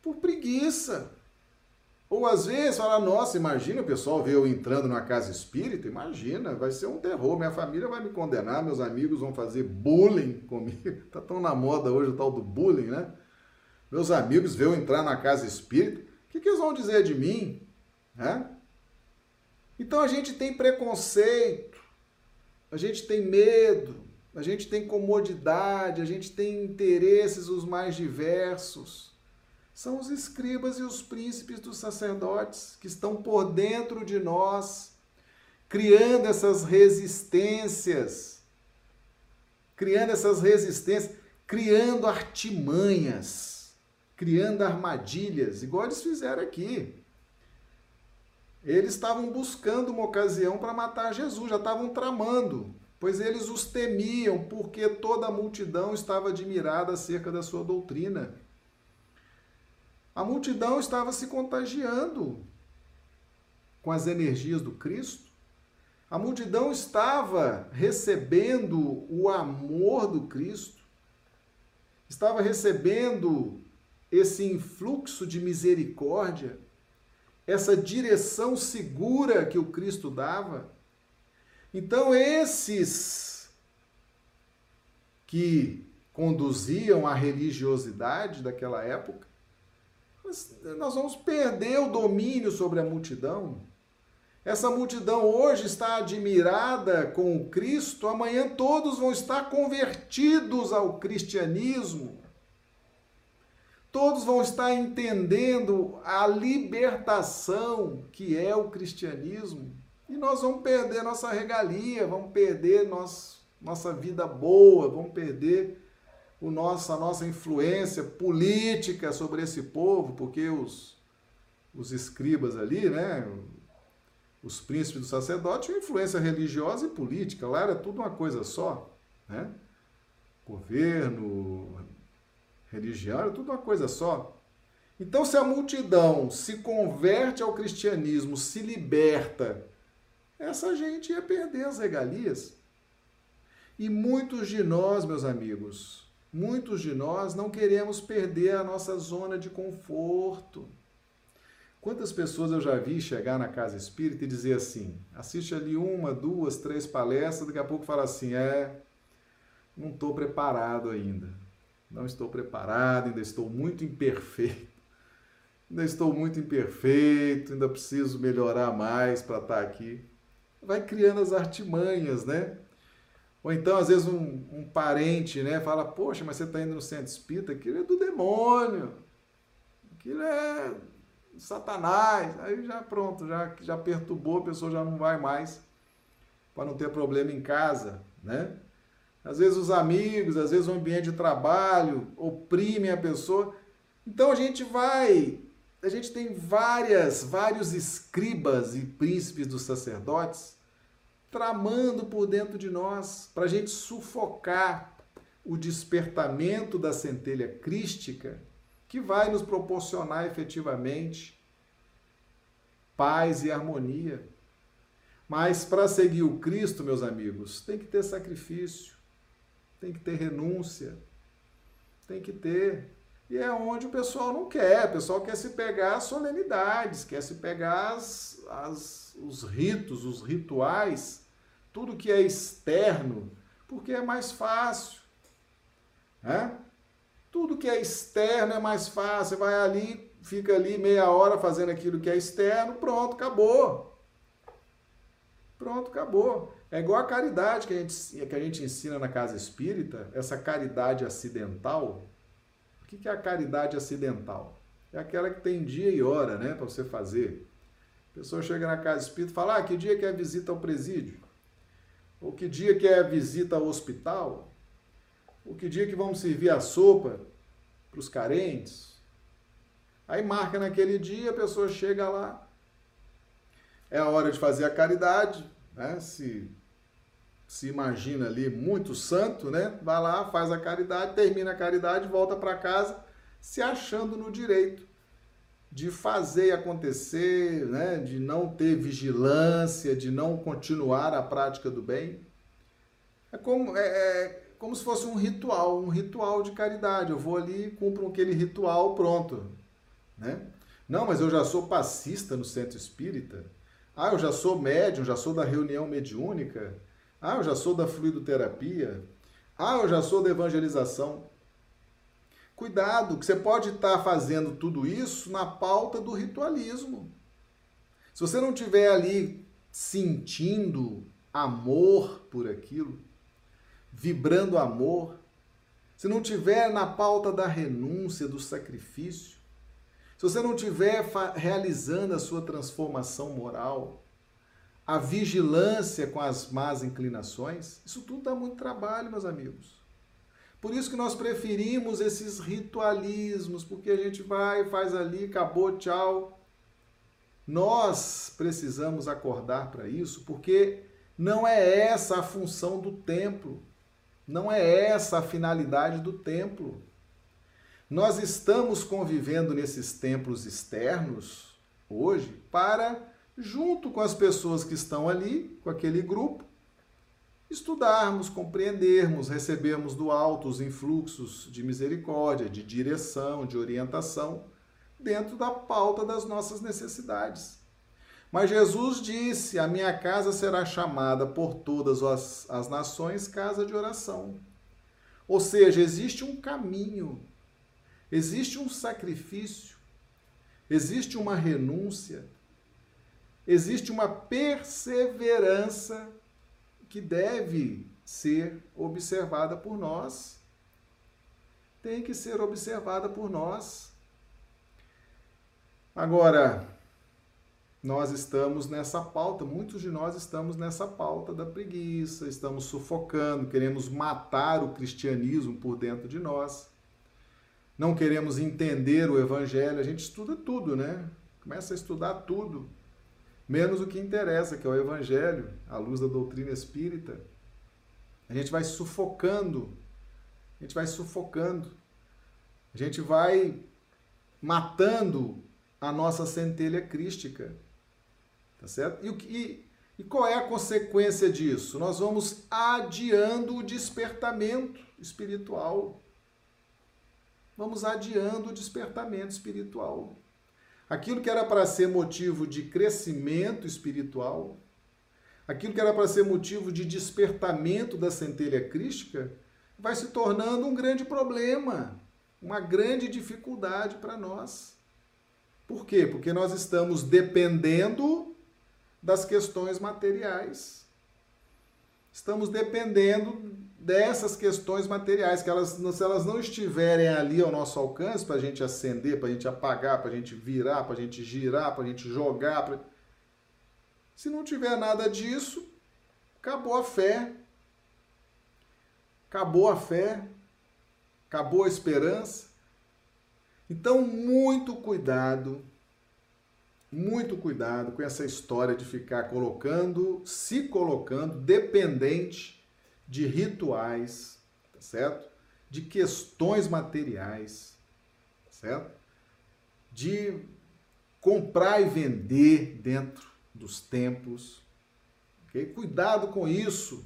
Por preguiça. Ou às vezes fala, nossa, imagina o pessoal ver eu entrando numa casa espírita, imagina, vai ser um terror, minha família vai me condenar, meus amigos vão fazer bullying comigo. <laughs> Tá tão na moda hoje o tal do bullying, né? Meus amigos ver eu entrar na casa espírita que, que eles vão dizer de mim? Né? Então a gente tem preconceito, a gente tem medo, a gente tem comodidade, a gente tem interesses os mais diversos. São os escribas e os príncipes dos sacerdotes que estão por dentro de nós, criando essas resistências, criando essas resistências, criando artimanhas criando armadilhas, igual eles fizeram aqui. Eles estavam buscando uma ocasião para matar Jesus, já estavam tramando, pois eles os temiam, porque toda a multidão estava admirada acerca da sua doutrina. A multidão estava se contagiando com as energias do Cristo. A multidão estava recebendo o amor do Cristo, estava recebendo esse influxo de misericórdia, essa direção segura que o Cristo dava. Então, esses que conduziam a religiosidade daquela época, nós vamos perder o domínio sobre a multidão. Essa multidão hoje está admirada com o Cristo, amanhã todos vão estar convertidos ao cristianismo todos vão estar entendendo a libertação que é o cristianismo. E nós vamos perder nossa regalia, vamos perder nosso, nossa vida boa, vamos perder o nosso, a nossa influência política sobre esse povo, porque os, os escribas ali, né, os príncipes do sacerdote tinham influência religiosa e política, lá era tudo uma coisa só, né? Governo, religião, era tudo uma coisa só. Então, se a multidão se converte ao cristianismo, se liberta, essa gente ia perder as regalias. E muitos de nós, meus amigos, muitos de nós não queremos perder a nossa zona de conforto. Quantas pessoas eu já vi chegar na casa espírita e dizer assim: assiste ali uma, duas, três palestras, daqui a pouco fala assim: é, não estou preparado ainda. Não estou preparado, ainda estou muito imperfeito. Ainda estou muito imperfeito, ainda preciso melhorar mais para estar aqui. Vai criando as artimanhas, né? Ou então, às vezes, um, um parente né, fala: Poxa, mas você está indo no centro espírita, aquilo é do demônio. Aquilo é Satanás. Aí já pronto, já, já perturbou, a pessoa já não vai mais para não ter problema em casa, né? Às vezes os amigos, às vezes o ambiente de trabalho oprimem a pessoa. Então a gente vai, a gente tem várias, vários escribas e príncipes dos sacerdotes tramando por dentro de nós para a gente sufocar o despertamento da centelha crística que vai nos proporcionar efetivamente paz e harmonia. Mas para seguir o Cristo, meus amigos, tem que ter sacrifício, tem que ter renúncia, tem que ter. E é onde o pessoal não quer, o pessoal quer se pegar as solenidades, quer se pegar as, as, os ritos, os rituais, tudo que é externo, porque é mais fácil. Né? Tudo que é externo é mais fácil. Você vai ali, fica ali meia hora fazendo aquilo que é externo, pronto, acabou. Pronto, acabou. É igual a caridade que a gente, que a gente ensina na casa espírita, essa caridade acidental. O que é a caridade acidental? É aquela que tem dia e hora, né, para você fazer. A pessoa chega na casa espírita e fala: ah, que dia que é a visita ao presídio? Ou que dia que é a visita ao hospital? o que dia que vamos servir a sopa para os carentes. Aí marca naquele dia, a pessoa chega lá, é a hora de fazer a caridade, né? Se se imagina ali muito santo, né? Vai lá, faz a caridade, termina a caridade, volta para casa, se achando no direito de fazer acontecer, né? De não ter vigilância, de não continuar a prática do bem. É como é, é como se fosse um ritual, um ritual de caridade. Eu vou ali, cumpro aquele ritual, pronto. Né? Não, mas eu já sou passista no centro espírita. Ah, eu já sou médium, já sou da reunião mediúnica. Ah, eu já sou da fluidoterapia. Ah, eu já sou da evangelização. Cuidado, que você pode estar fazendo tudo isso na pauta do ritualismo. Se você não tiver ali sentindo amor por aquilo, vibrando amor, se não tiver na pauta da renúncia, do sacrifício, se você não tiver realizando a sua transformação moral, a vigilância com as más inclinações, isso tudo dá muito trabalho, meus amigos. Por isso que nós preferimos esses ritualismos, porque a gente vai, faz ali, acabou, tchau. Nós precisamos acordar para isso, porque não é essa a função do templo. Não é essa a finalidade do templo. Nós estamos convivendo nesses templos externos hoje para, junto com as pessoas que estão ali, com aquele grupo, estudarmos, compreendermos, recebermos do alto os influxos de misericórdia, de direção, de orientação, dentro da pauta das nossas necessidades. Mas Jesus disse: A minha casa será chamada por todas as, as nações casa de oração. Ou seja, existe um caminho, existe um sacrifício, existe uma renúncia, existe uma perseverança que deve ser observada por nós. tem que ser observada por nós. Agora, nós estamos nessa pauta, muitos de nós estamos nessa pauta da preguiça, estamos sufocando, queremos matar o cristianismo por dentro de nós. Não queremos entender o evangelho, a gente estuda tudo, né? Começa a estudar tudo, menos o que interessa, que é o evangelho, à luz da doutrina espírita. A gente vai sufocando, a gente vai sufocando, a gente vai matando a nossa centelha crística. Tá certo? E, e, e qual é a consequência disso? Nós vamos adiando o despertamento espiritual. Vamos adiando o despertamento espiritual. Aquilo que era para ser motivo de crescimento espiritual, aquilo que era para ser motivo de despertamento da centelha crística, vai se tornando um grande problema, uma grande dificuldade para nós. Por quê? Porque nós estamos dependendo das questões materiais. Estamos dependendo dessas questões materiais, que elas, se elas não estiverem ali ao nosso alcance para a gente acender, para a gente apagar, para a gente virar, para a gente girar, para a gente jogar. Pra... Se não tiver nada disso, acabou a fé. Acabou a fé. Acabou a esperança. Então, muito cuidado muito cuidado com essa história de ficar colocando, se colocando dependente de rituais, tá certo? De questões materiais, tá certo? De comprar e vender dentro dos templos. Okay? Cuidado com isso.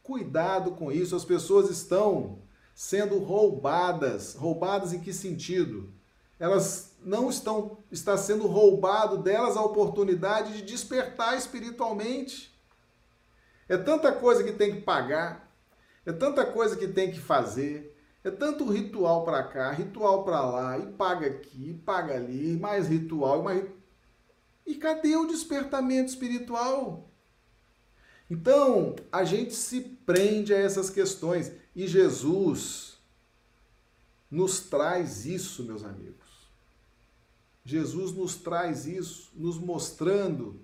Cuidado com isso. As pessoas estão sendo roubadas. Roubadas em que sentido? Elas não estão está sendo roubado delas a oportunidade de despertar espiritualmente. É tanta coisa que tem que pagar, é tanta coisa que tem que fazer, é tanto ritual para cá, ritual para lá, e paga aqui, e paga ali, mais ritual, mais E cadê o despertamento espiritual? Então, a gente se prende a essas questões e Jesus nos traz isso, meus amigos. Jesus nos traz isso, nos mostrando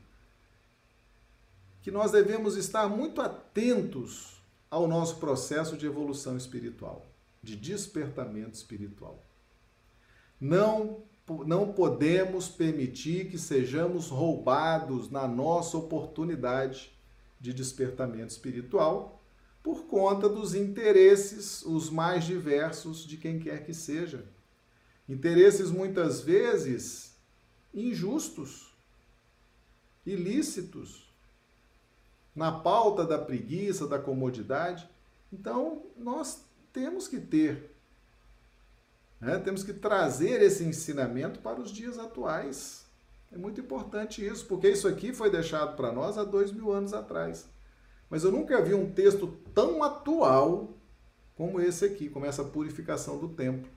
que nós devemos estar muito atentos ao nosso processo de evolução espiritual, de despertamento espiritual. Não, não podemos permitir que sejamos roubados na nossa oportunidade de despertamento espiritual por conta dos interesses os mais diversos de quem quer que seja. Interesses muitas vezes injustos, ilícitos, na pauta da preguiça, da comodidade. Então, nós temos que ter, né? temos que trazer esse ensinamento para os dias atuais. É muito importante isso, porque isso aqui foi deixado para nós há dois mil anos atrás. Mas eu nunca vi um texto tão atual como esse aqui, como essa purificação do templo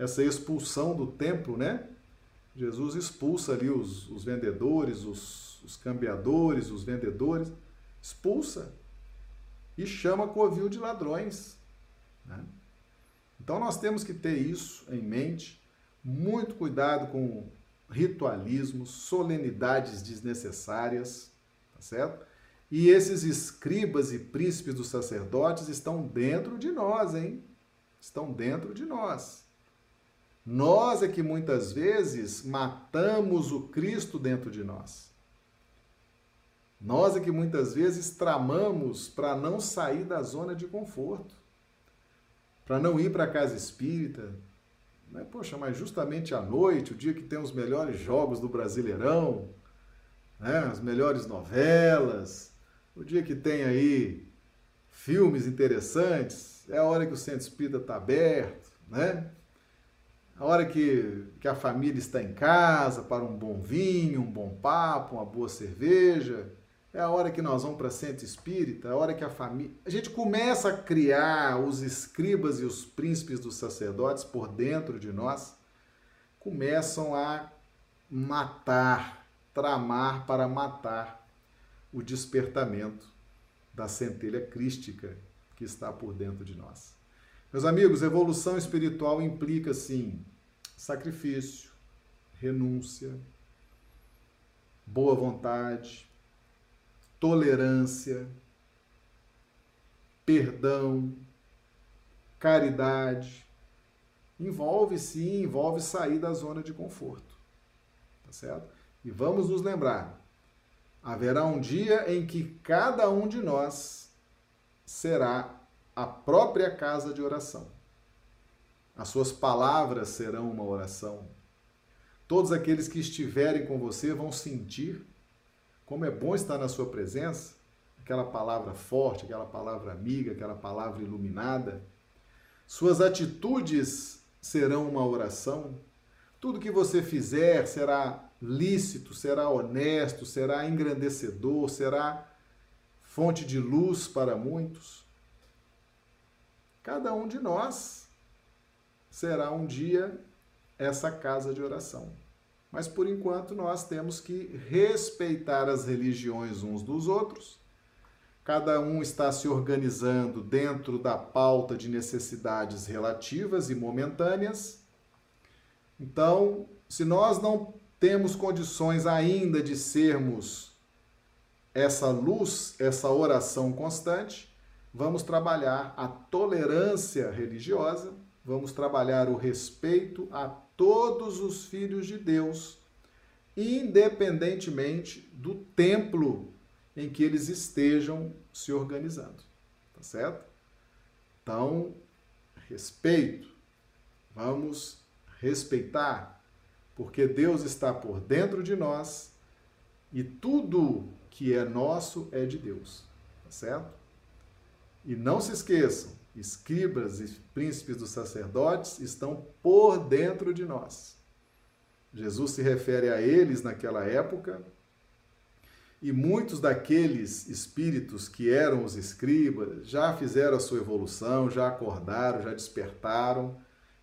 essa expulsão do templo, né? Jesus expulsa ali os, os vendedores, os, os cambiadores, os vendedores, expulsa e chama covil de ladrões. Né? Então nós temos que ter isso em mente, muito cuidado com ritualismos, solenidades desnecessárias, tá certo? E esses escribas e príncipes dos sacerdotes estão dentro de nós, hein? Estão dentro de nós. Nós é que muitas vezes matamos o Cristo dentro de nós. Nós é que muitas vezes tramamos para não sair da zona de conforto, para não ir para a casa espírita. Mas, poxa, mas justamente à noite, o dia que tem os melhores jogos do Brasileirão, né, as melhores novelas, o dia que tem aí filmes interessantes, é a hora que o centro espírita está aberto, né? a hora que, que a família está em casa para um bom vinho, um bom papo, uma boa cerveja. É a hora que nós vamos para centro espírita, é a hora que a família. A gente começa a criar os escribas e os príncipes dos sacerdotes por dentro de nós, começam a matar, tramar para matar o despertamento da centelha crística que está por dentro de nós. Meus amigos, evolução espiritual implica, sim, sacrifício, renúncia, boa vontade, tolerância, perdão, caridade. Envolve sim, envolve sair da zona de conforto. Tá certo? E vamos nos lembrar: haverá um dia em que cada um de nós será a própria casa de oração. As suas palavras serão uma oração. Todos aqueles que estiverem com você vão sentir como é bom estar na sua presença, aquela palavra forte, aquela palavra amiga, aquela palavra iluminada. Suas atitudes serão uma oração. Tudo que você fizer será lícito, será honesto, será engrandecedor, será fonte de luz para muitos. Cada um de nós será um dia essa casa de oração. Mas por enquanto nós temos que respeitar as religiões uns dos outros. Cada um está se organizando dentro da pauta de necessidades relativas e momentâneas. Então, se nós não temos condições ainda de sermos essa luz, essa oração constante, vamos trabalhar a tolerância religiosa, vamos trabalhar o respeito a todos os filhos de Deus, independentemente do templo em que eles estejam se organizando. Tá certo? Então, respeito. Vamos respeitar, porque Deus está por dentro de nós e tudo que é nosso é de Deus. Tá certo? E não se esqueçam, escribas e príncipes dos sacerdotes estão por dentro de nós. Jesus se refere a eles naquela época, e muitos daqueles espíritos que eram os escribas já fizeram a sua evolução, já acordaram, já despertaram,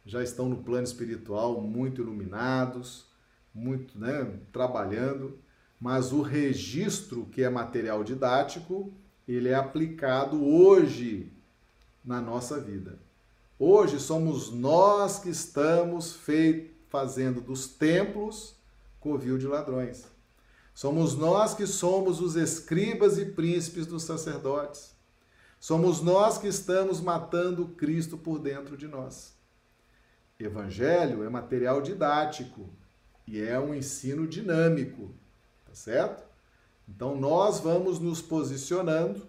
já estão no plano espiritual muito iluminados, muito, né, trabalhando, mas o registro que é material didático, ele é aplicado hoje na nossa vida. Hoje somos nós que estamos feit, fazendo dos templos covil de ladrões. Somos nós que somos os escribas e príncipes dos sacerdotes. Somos nós que estamos matando Cristo por dentro de nós. Evangelho é material didático e é um ensino dinâmico, tá certo? Então nós vamos nos posicionando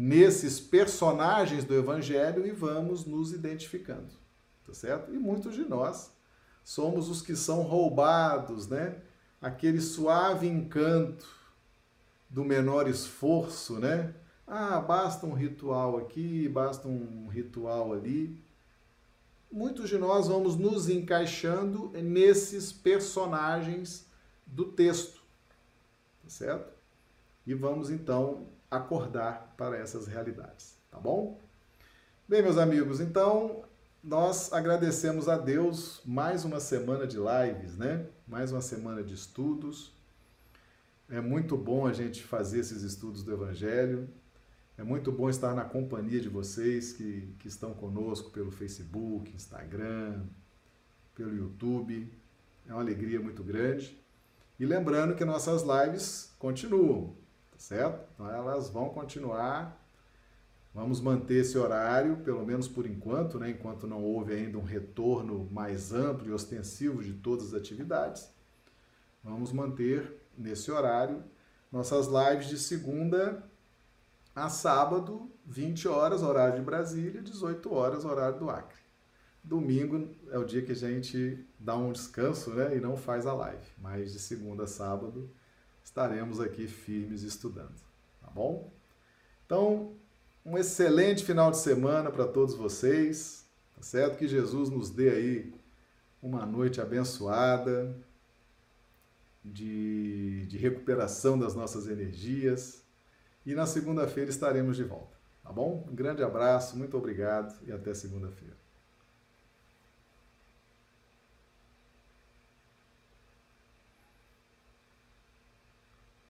nesses personagens do Evangelho e vamos nos identificando, tá certo? E muitos de nós somos os que são roubados, né? Aquele suave encanto do menor esforço, né? Ah, basta um ritual aqui, basta um ritual ali. Muitos de nós vamos nos encaixando nesses personagens do texto, tá certo? E vamos então acordar para essas realidades, tá bom? Bem, meus amigos, então nós agradecemos a Deus mais uma semana de lives, né? Mais uma semana de estudos. É muito bom a gente fazer esses estudos do Evangelho. É muito bom estar na companhia de vocês que, que estão conosco pelo Facebook, Instagram, pelo YouTube. É uma alegria muito grande. E lembrando que nossas lives continuam certo? Então elas vão continuar. Vamos manter esse horário, pelo menos por enquanto, né? enquanto não houve ainda um retorno mais amplo e ostensivo de todas as atividades. Vamos manter nesse horário nossas lives de segunda a sábado, 20 horas, horário de Brasília, 18 horas, horário do Acre. Domingo é o dia que a gente dá um descanso né, e não faz a live, mas de segunda a sábado, estaremos aqui firmes estudando, tá bom? Então, um excelente final de semana para todos vocês, tá certo? Que Jesus nos dê aí uma noite abençoada, de, de recuperação das nossas energias. E na segunda-feira estaremos de volta, tá bom? Um grande abraço, muito obrigado e até segunda-feira.